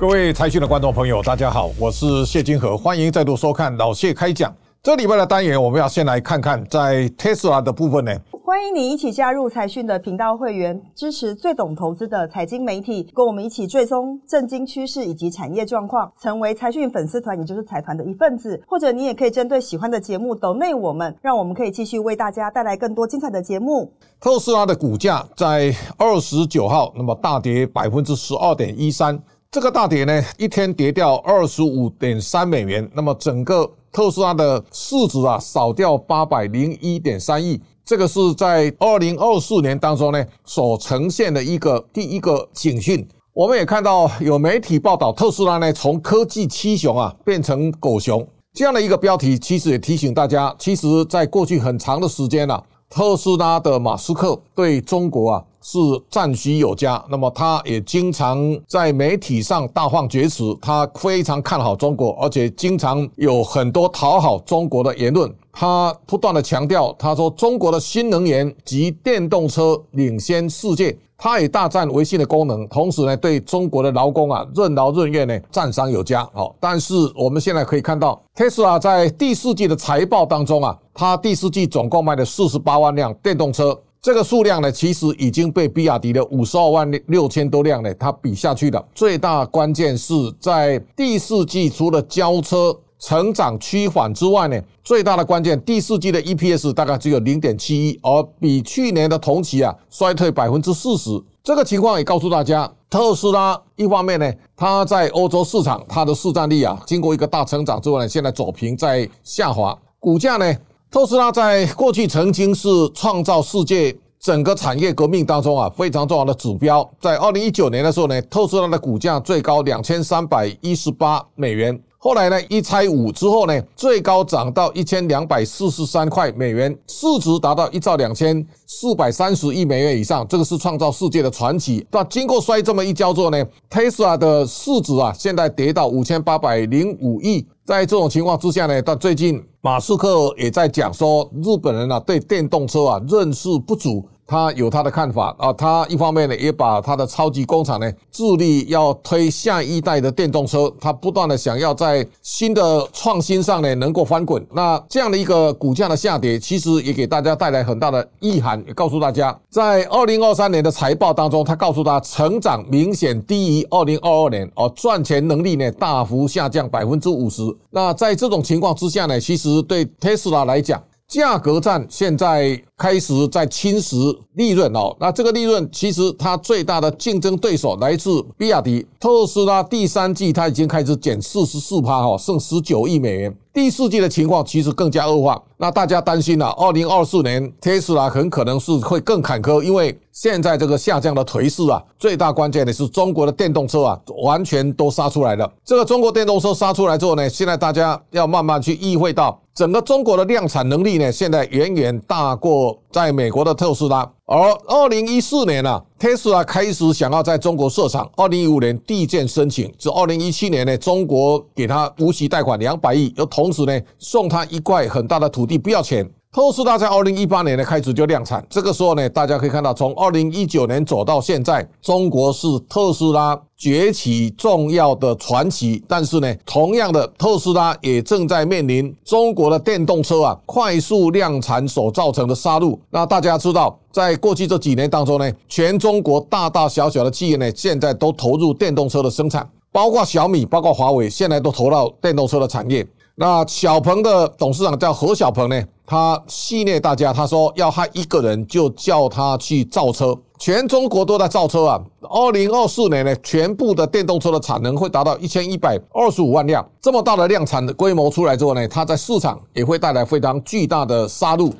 各位财讯的观众朋友，大家好，我是谢金河，欢迎再度收看老谢开讲。这礼拜的单元，我们要先来看看在特斯拉的部分呢。欢迎你一起加入财讯的频道会员，支持最懂投资的财经媒体，跟我们一起追踪政经趋势以及产业状况，成为财讯粉丝团，也就是财团的一份子。或者你也可以针对喜欢的节目抖内我们，让我们可以继续为大家带来更多精彩的节目。特斯拉的股价在二十九号，那么大跌百分之十二点一三。这个大跌呢，一天跌掉二十五点三美元，那么整个特斯拉的市值啊，少掉八百零一点三亿，这个是在二零二四年当中呢所呈现的一个第一个警讯。我们也看到有媒体报道，特斯拉呢从科技七雄啊变成狗熊这样的一个标题，其实也提醒大家，其实在过去很长的时间啊，特斯拉的马斯克对中国啊。是赞许有加，那么他也经常在媒体上大放厥词，他非常看好中国，而且经常有很多讨好中国的言论。他不断的强调，他说中国的新能源及电动车领先世界，他也大赞微信的功能，同时呢，对中国的劳工啊任劳任怨呢赞赏有加。好，但是我们现在可以看到，特斯拉在第四季的财报当中啊，他第四季总共卖了四十八万辆电动车。这个数量呢，其实已经被比亚迪的五十二万六千多辆呢，它比下去了。最大关键是在第四季，除了交车成长趋缓之外呢，最大的关键，第四季的 EPS 大概只有零点七一，而比去年的同期啊衰退百分之四十。这个情况也告诉大家，特斯拉一方面呢，它在欧洲市场它的市占率啊，经过一个大成长之后呢，现在走平在下滑，股价呢。特斯拉在过去曾经是创造世界整个产业革命当中啊非常重要的指标。在二零一九年的时候呢，特斯拉的股价最高两千三百一十八美元。后来呢，一拆五之后呢，最高涨到一千两百四十三块美元，市值达到一兆两千四百三十亿美元以上，这个是创造世界的传奇。那经过摔这么一跤之后呢，特斯拉的市值啊，现在跌到五千八百零五亿。在这种情况之下呢，到最近。马斯克也在讲说，日本人啊对电动车啊认识不足。他有他的看法啊，他一方面呢也把他的超级工厂呢致力要推下一代的电动车，他不断的想要在新的创新上呢能够翻滚。那这样的一个股价的下跌，其实也给大家带来很大的意涵，也告诉大家，在二零二三年的财报当中，他告诉他成长明显低于二零二二年，而赚钱能力呢大幅下降百分之五十。那在这种情况之下呢，其实对特斯拉来讲，价格战现在开始在侵蚀利润哦，那这个利润其实它最大的竞争对手来自比亚迪，特斯拉第三季它已经开始减四十四趴哦，剩十九亿美元。第四季的情况其实更加恶化，那大家担心了，二零二四年特斯拉很可能是会更坎坷，因为现在这个下降的颓势啊，最大关键的是中国的电动车啊，完全都杀出来了。这个中国电动车杀出来之后呢，现在大家要慢慢去意会到，整个中国的量产能力呢，现在远远大过在美国的特斯拉。而二零一四年啊，特斯拉开始想要在中国设厂。二零一五年递件申请，至二零一七年呢，中国给他无息贷款两百亿，又同时呢送他一块很大的土地，不要钱。特斯拉在二零一八年呢开始就量产，这个时候呢，大家可以看到，从二零一九年走到现在，中国是特斯拉崛起重要的传奇。但是呢，同样的，特斯拉也正在面临中国的电动车啊快速量产所造成的杀戮。那大家知道，在过去这几年当中呢，全中国大大小小的企业呢，现在都投入电动车的生产，包括小米，包括华为，现在都投到电动车的产业。那小鹏的董事长叫何小鹏呢？他戏谑大家，他说要他一个人就叫他去造车，全中国都在造车啊。二零二四年呢，全部的电动车的产能会达到一千一百二十五万辆，这么大的量产的规模出来之后呢，它在市场也会带来非常巨大的杀戮。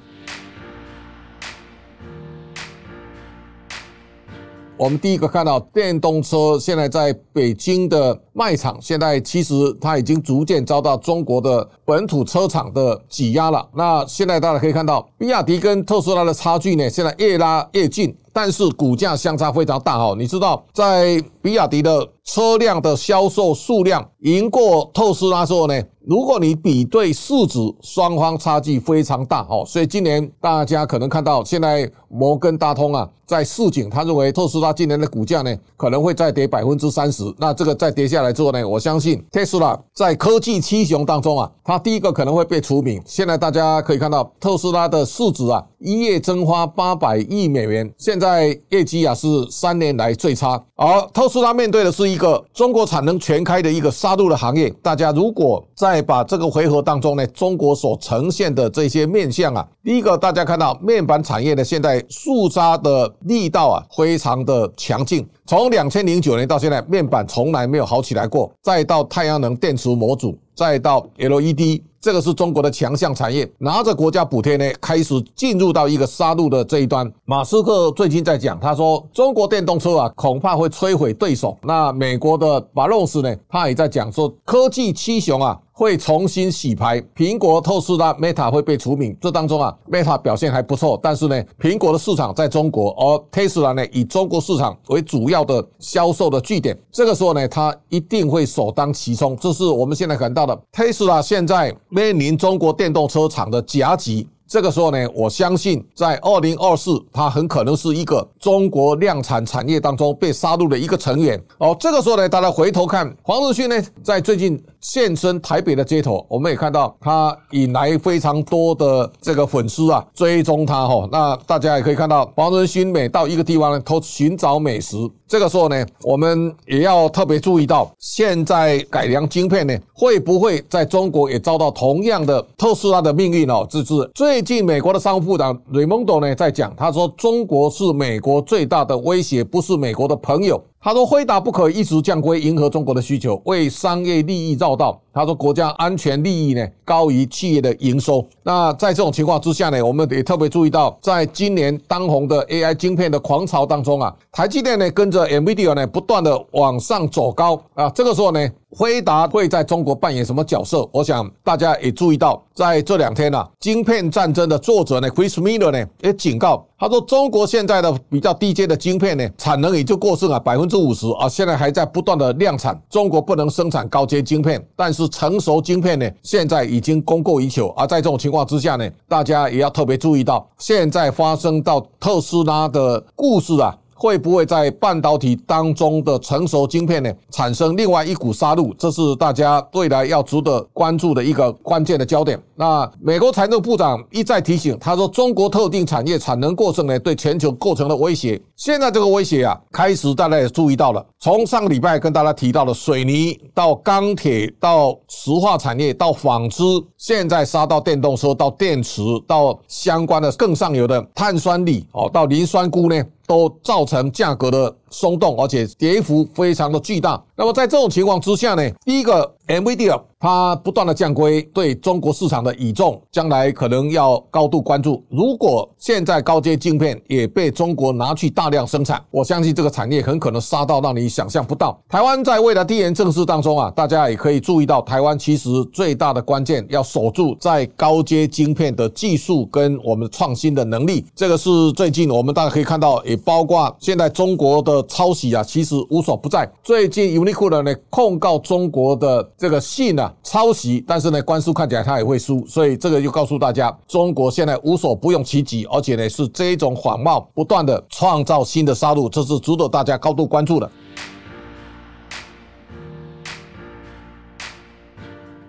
我们第一个看到电动车现在在北京的卖场，现在其实它已经逐渐遭到中国的本土车厂的挤压了。那现在大家可以看到，比亚迪跟特斯拉的差距呢，现在越拉越近。但是股价相差非常大哦，你知道，在比亚迪的车辆的销售数量赢过特斯拉之后呢，如果你比对市值，双方差距非常大哦。所以今年大家可能看到，现在摩根大通啊在市井，他认为特斯拉今年的股价呢可能会再跌百分之三十。那这个再跌下来来做呢，我相信特斯拉在科技七雄当中啊，它第一个可能会被除名。现在大家可以看到，特斯拉的市值啊一夜蒸发八百亿美元，现在。在业绩啊是三年来最差，而特斯拉面对的是一个中国产能全开的一个杀戮的行业。大家如果再把这个回合当中呢，中国所呈现的这些面相啊，第一个大家看到面板产业呢，现在肃杀的力道啊非常的强劲。从两千零九年到现在，面板从来没有好起来来过。再到太阳能电池模组，再到 LED。这个是中国的强项产业，拿着国家补贴呢，开始进入到一个杀戮的这一端。马斯克最近在讲，他说中国电动车啊，恐怕会摧毁对手。那美国的巴洛斯呢，他也在讲说科技七雄啊。会重新洗牌，苹果、特斯拉、Meta 会被除名。这当中啊，Meta 表现还不错，但是呢，苹果的市场在中国，而特斯拉呢以中国市场为主要的销售的据点。这个时候呢，它一定会首当其冲。这是我们现在看到的，特斯拉现在面临中国电动车厂的夹击。这个时候呢，我相信在二零二四，它很可能是一个中国量产产业当中被杀戮的一个成员。哦，这个时候呢，大家回头看黄仁勋呢，在最近现身台北的街头，我们也看到他引来非常多的这个粉丝啊追踪他哈。那大家也可以看到黄仁勋每到一个地方呢，都寻找美食。这个时候呢，我们也要特别注意到，现在改良晶片呢，会不会在中国也遭到同样的特斯拉的命运哦？这是最近美国的商务部长雷蒙多呢在讲，他说中国是美国最大的威胁，不是美国的朋友。他说：“辉达不可一直降规，迎合中国的需求，为商业利益绕道。”他说：“国家安全利益呢，高于企业的营收。”那在这种情况之下呢，我们也特别注意到，在今年当红的 AI 晶片的狂潮当中啊，台积电呢跟着 NVIDIA 呢不断的往上走高啊。这个时候呢，辉达会在中国扮演什么角色？我想大家也注意到，在这两天啊，晶片战争的作者呢，Chris Miller 呢也警告。他说：“中国现在的比较低阶的晶片呢，产能也就过剩了，百分之五十啊，现在还在不断的量产。中国不能生产高阶晶片，但是成熟晶片呢，现在已经供过于求。而在这种情况之下呢，大家也要特别注意到，现在发生到特斯拉的故事啊。”会不会在半导体当中的成熟晶片呢，产生另外一股杀戮？这是大家未来要值得关注的一个关键的焦点。那美国财政部长一再提醒，他说中国特定产业产能过剩呢，对全球构成了威胁。现在这个威胁啊，开始大家也注意到了。从上个礼拜跟大家提到的水泥到钢铁到石化产业到纺织，现在杀到电动车到电池到相关的更上游的碳酸锂哦，到磷酸钴呢。都造成价格的松动，而且跌幅非常的巨大。那么在这种情况之下呢，第一个，NVIDIA 它不断的降规，对中国市场的倚重，将来可能要高度关注。如果现在高阶晶片也被中国拿去大量生产，我相信这个产业很可能杀到让你想象不到。台湾在未来地缘政治当中啊，大家也可以注意到，台湾其实最大的关键要守住在高阶晶片的技术跟我们创新的能力。这个是最近我们大家可以看到，也包括现在中国的抄袭啊，其实无所不在。最近 Uniqlo 呢控告中国的这个信啊抄袭，但是呢官司看起来他也会输，所以这个就告诉大家，中国现在无所不用其极，而且呢是这一种谎冒不断的创造新的杀戮，这是值得大家高度关注的。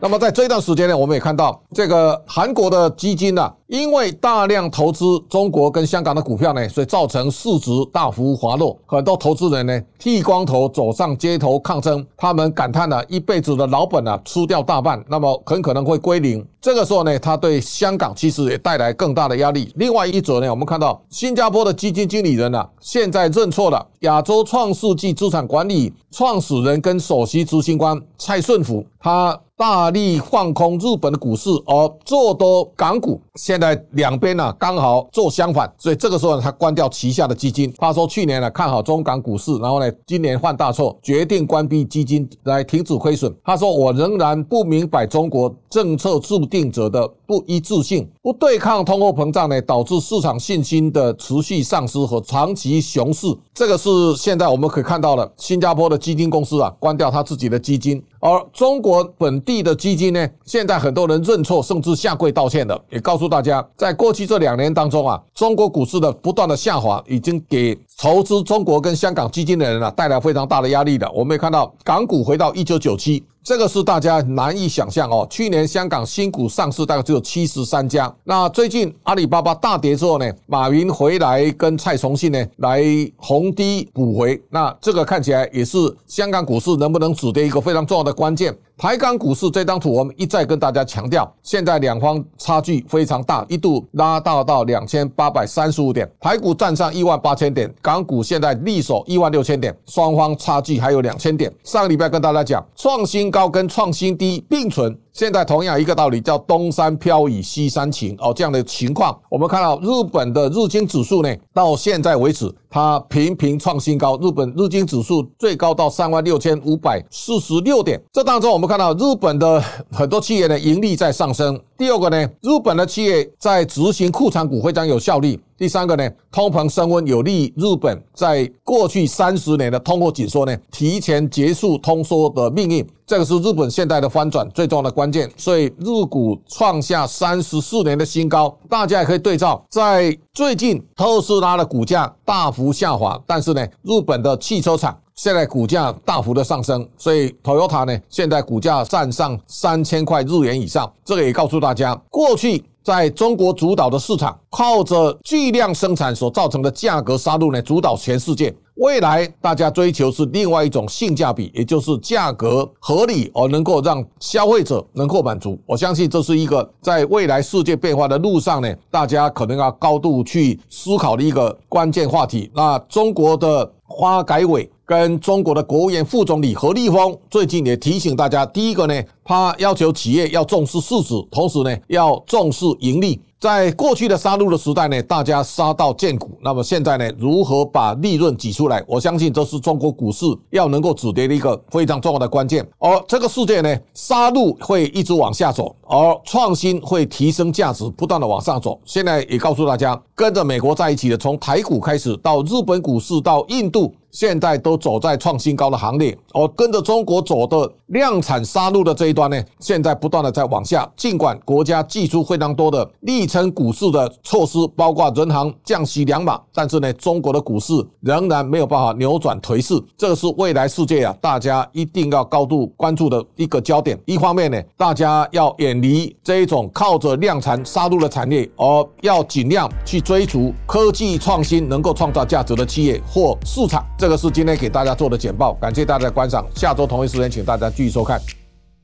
那么在这段时间呢，我们也看到这个韩国的基金啊，因为大量投资中国跟香港的股票呢，所以造成市值大幅滑落，很多投资人呢剃光头走上街头抗争，他们感叹了一辈子的老本啊吃掉大半，那么很可能会归零。这个时候呢，他对香港其实也带来更大的压力。另外一则呢，我们看到新加坡的基金经理人啊，现在认错了，亚洲创世纪资产管理创始人跟首席执行官蔡顺福他。大力放空日本的股市，而做多港股。现在两边呢刚好做相反，所以这个时候呢，他关掉旗下的基金。他说去年呢看好中港股市，然后呢今年犯大错，决定关闭基金来停止亏损。他说我仍然不明白中国政策制定者的不一致性，不对抗通货膨胀呢，导致市场信心的持续丧失和长期熊市。这个是现在我们可以看到的，新加坡的基金公司啊关掉他自己的基金，而中国本地的基金呢，现在很多人认错，甚至下跪道歉的，也告诉大家，在过去这两年当中啊，中国股市的不断的下滑，已经给投资中国跟香港基金的人啊带来非常大的压力的。我们也看到港股回到一九九七。这个是大家难以想象哦。去年香港新股上市大概只有七十三家。那最近阿里巴巴大跌之后呢，马云回来跟蔡崇信呢来逢低补回。那这个看起来也是香港股市能不能止跌一个非常重要的关键。台港股市这张图，我们一再跟大家强调，现在两方差距非常大，一度拉大到两千八百三十五点，台股站上一万八千点，港股现在力守一万六千点，双方差距还有两千点。上个礼拜跟大家讲，创新高跟创新低并存。现在同样一个道理，叫东山飘雨西山晴哦，这样的情况，我们看到日本的日经指数呢，到现在为止，它频频创新高。日本日经指数最高到三万六千五百四十六点。这当中，我们看到日本的很多企业的盈利在上升。第二个呢，日本的企业在执行库存股非常有效率。第三个呢，通膨升温有利日本在过去三十年的通货紧缩呢，提前结束通缩的命运。这个是日本现在的翻转最重要的关键，所以日股创下三十四年的新高。大家也可以对照，在最近特斯拉的股价大幅下滑，但是呢，日本的汽车厂现在股价大幅的上升，所以 Toyota 呢，现在股价站上三千块日元以上。这个也告诉大家，过去在中国主导的市场，靠着巨量生产所造成的价格杀戮呢，主导全世界。未来大家追求是另外一种性价比，也就是价格合理而能够让消费者能够满足。我相信这是一个在未来世界变化的路上呢，大家可能要高度去思考的一个关键话题。那中国的发改委跟中国的国务院副总理何立峰最近也提醒大家，第一个呢，他要求企业要重视市值，同时呢，要重视盈利。在过去的杀戮的时代呢，大家杀到见骨。那么现在呢，如何把利润挤出来？我相信这是中国股市要能够止跌的一个非常重要的关键。而这个世界呢，杀戮会一直往下走，而创新会提升价值，不断的往上走。现在也告诉大家，跟着美国在一起的，从台股开始到日本股市到印度。现在都走在创新高的行列，而跟着中国走的量产杀戮的这一端呢，现在不断的在往下。尽管国家祭出非常多的力撑股市的措施，包括人行降息两码，但是呢，中国的股市仍然没有办法扭转颓势。这个是未来世界啊，大家一定要高度关注的一个焦点。一方面呢，大家要远离这一种靠着量产杀入的产业，而要尽量去追逐科技创新能够创造价值的企业或市场。这个是今天给大家做的简报，感谢大家的观赏。下周同一时间，请大家继续收看。